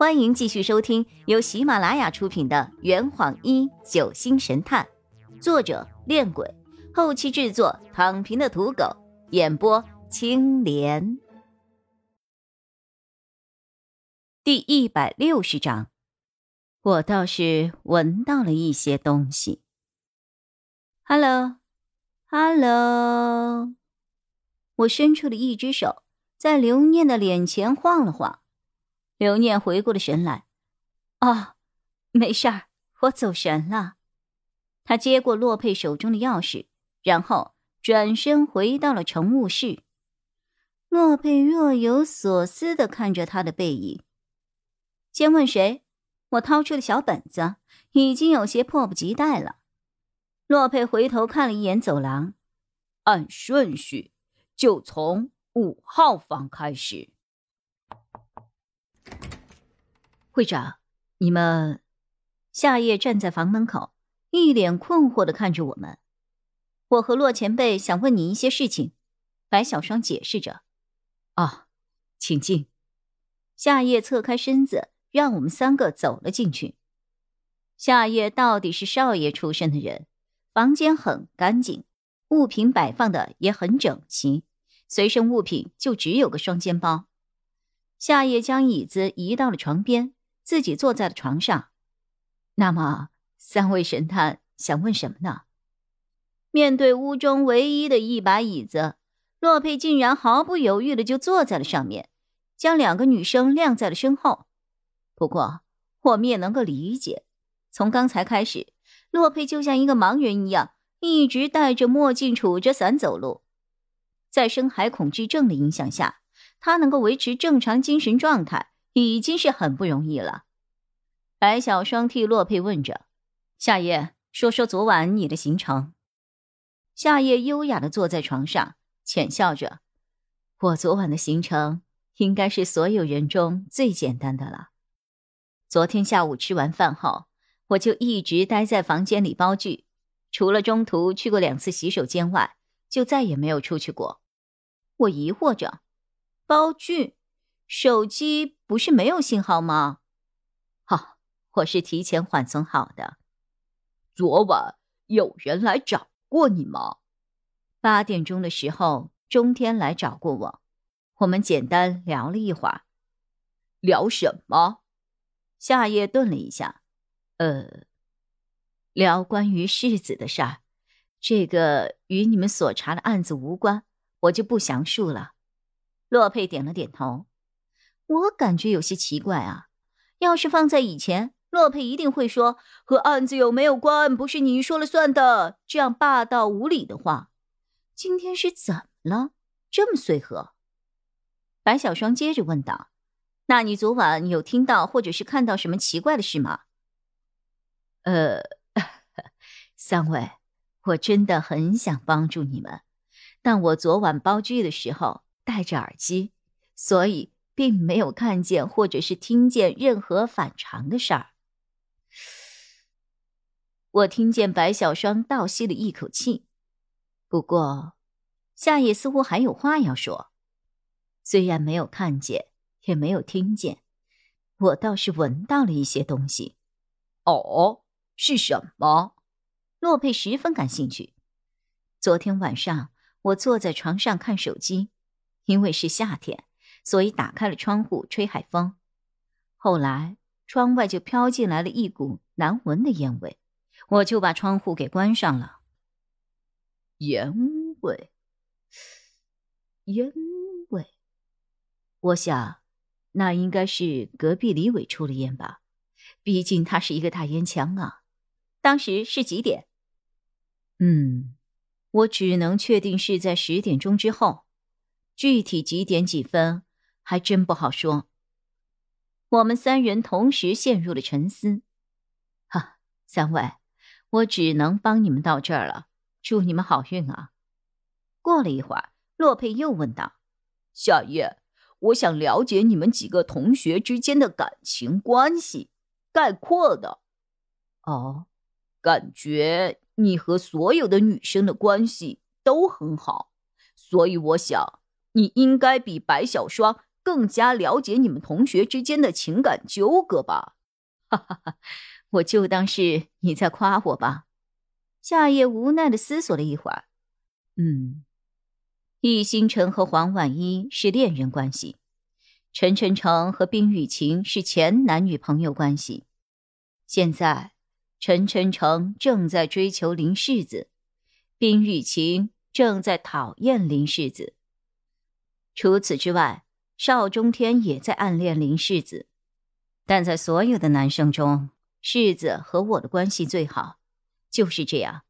欢迎继续收听由喜马拉雅出品的《圆谎一九星神探》，作者：恋鬼，后期制作：躺平的土狗，演播：青莲。第一百六十章，我倒是闻到了一些东西。Hello，Hello，我伸出了一只手，在刘念的脸前晃了晃。刘念回过了神来，哦，没事儿，我走神了。他接过洛佩手中的钥匙，然后转身回到了乘务室。洛佩若有所思的看着他的背影。先问谁？我掏出了小本子，已经有些迫不及待了。洛佩回头看了一眼走廊，按顺序，就从五号房开始。会长，你们夏夜站在房门口，一脸困惑的看着我们。我和洛前辈想问你一些事情。白小双解释着。啊，请进。夏夜侧开身子，让我们三个走了进去。夏夜到底是少爷出身的人，房间很干净，物品摆放的也很整齐，随身物品就只有个双肩包。夏夜将椅子移到了床边。自己坐在了床上，那么三位神探想问什么呢？面对屋中唯一的一把椅子，洛佩竟然毫不犹豫的就坐在了上面，将两个女生晾在了身后。不过我们也能够理解，从刚才开始，洛佩就像一个盲人一样，一直戴着墨镜、杵着伞走路。在深海恐惧症的影响下，他能够维持正常精神状态。已经是很不容易了。白小双替洛佩问着：“夏夜，说说昨晚你的行程。”夏夜优雅的坐在床上，浅笑着：“我昨晚的行程应该是所有人中最简单的了。昨天下午吃完饭后，我就一直待在房间里包剧，除了中途去过两次洗手间外，就再也没有出去过。”我疑惑着：“包剧？”手机不是没有信号吗？好，我是提前缓存好的。昨晚有人来找过你吗？八点钟的时候，中天来找过我，我们简单聊了一会儿。聊什么？夏夜顿了一下，呃，聊关于世子的事儿。这个与你们所查的案子无关，我就不详述了。洛佩点了点头。我感觉有些奇怪啊！要是放在以前，洛佩一定会说和案子有没有关，不是你说了算的，这样霸道无理的话。今天是怎么了？这么随和？白小双接着问道：“那你昨晚有听到或者是看到什么奇怪的事吗？”呃，三位，我真的很想帮助你们，但我昨晚包剧的时候戴着耳机，所以。并没有看见或者是听见任何反常的事儿。我听见白小双倒吸了一口气，不过夏夜似乎还有话要说。虽然没有看见，也没有听见，我倒是闻到了一些东西。哦，是什么？洛佩十分感兴趣。昨天晚上我坐在床上看手机，因为是夏天。所以打开了窗户吹海风，后来窗外就飘进来了一股难闻的烟味，我就把窗户给关上了。烟味，烟味，我想那应该是隔壁李伟抽了烟吧，毕竟他是一个大烟枪啊。当时是几点？嗯，我只能确定是在十点钟之后，具体几点几分？还真不好说。我们三人同时陷入了沉思。哈，三位，我只能帮你们到这儿了。祝你们好运啊！过了一会儿，洛佩又问道：“夏夜，我想了解你们几个同学之间的感情关系，概括的。哦，感觉你和所有的女生的关系都很好，所以我想你应该比白小双。”更加了解你们同学之间的情感纠葛吧。哈哈哈，我就当是你在夸我吧。夏夜无奈的思索了一会儿，嗯，易星辰和黄婉一是恋人关系，陈晨成和冰雨晴是前男女朋友关系。现在，陈晨成正在追求林世子，冰雨晴正在讨厌林世子。除此之外，邵中天也在暗恋林世子。但在所有的男生中，世子和我的关系最好。就是这样，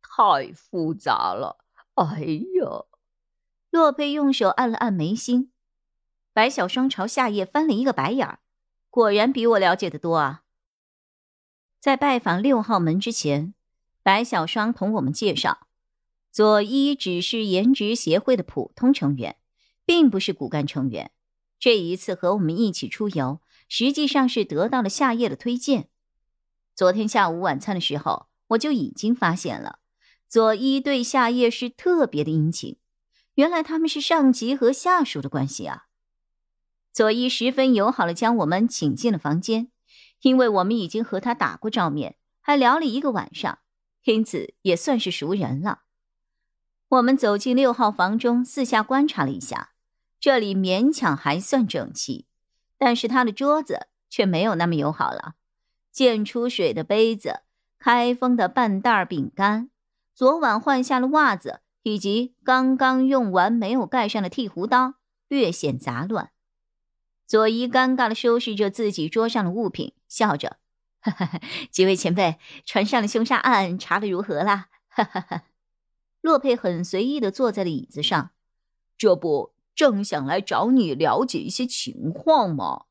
太复杂了。哎呀，洛佩用手按了按眉心。白小双朝夏夜翻了一个白眼儿，果然比我了解的多啊。在拜访六号门之前，白小双同我们介绍，佐伊只是颜值协会的普通成员，并不是骨干成员。这一次和我们一起出游，实际上是得到了夏夜的推荐。昨天下午晚餐的时候。我就已经发现了，佐伊对夏夜是特别的殷勤。原来他们是上级和下属的关系啊！佐伊十分友好的将我们请进了房间，因为我们已经和他打过照面，还聊了一个晚上，因此也算是熟人了。我们走进六号房中，四下观察了一下，这里勉强还算整齐，但是他的桌子却没有那么友好了，溅出水的杯子。开封的半袋饼干，昨晚换下了袜子，以及刚刚用完没有盖上的剃胡刀，略显杂乱。佐伊尴尬的收拾着自己桌上的物品，笑着：“几位前辈，船上的凶杀案查的如何啦？”洛佩很随意的坐在了椅子上，这不正想来找你了解一些情况嘛？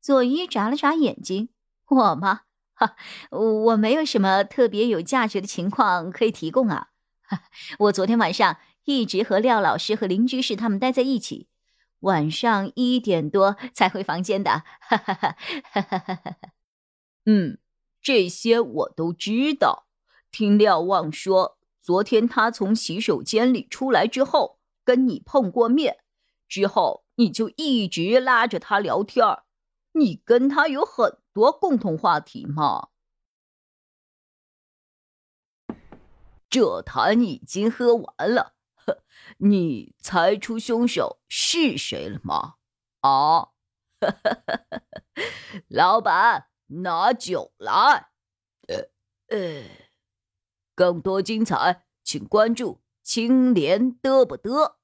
佐伊眨了眨眼睛：“我吗？”哈，我没有什么特别有价值的情况可以提供啊。我昨天晚上一直和廖老师和林居士他们待在一起，晚上一点多才回房间的。哈哈哈哈哈哈！嗯，这些我都知道。听廖望说，昨天他从洗手间里出来之后，跟你碰过面，之后你就一直拉着他聊天儿。你跟他有很多共同话题吗？这坛已经喝完了，呵 你猜出凶手是谁了吗？啊，老板，拿酒来。呃呃，更多精彩，请关注青莲嘚不嘚。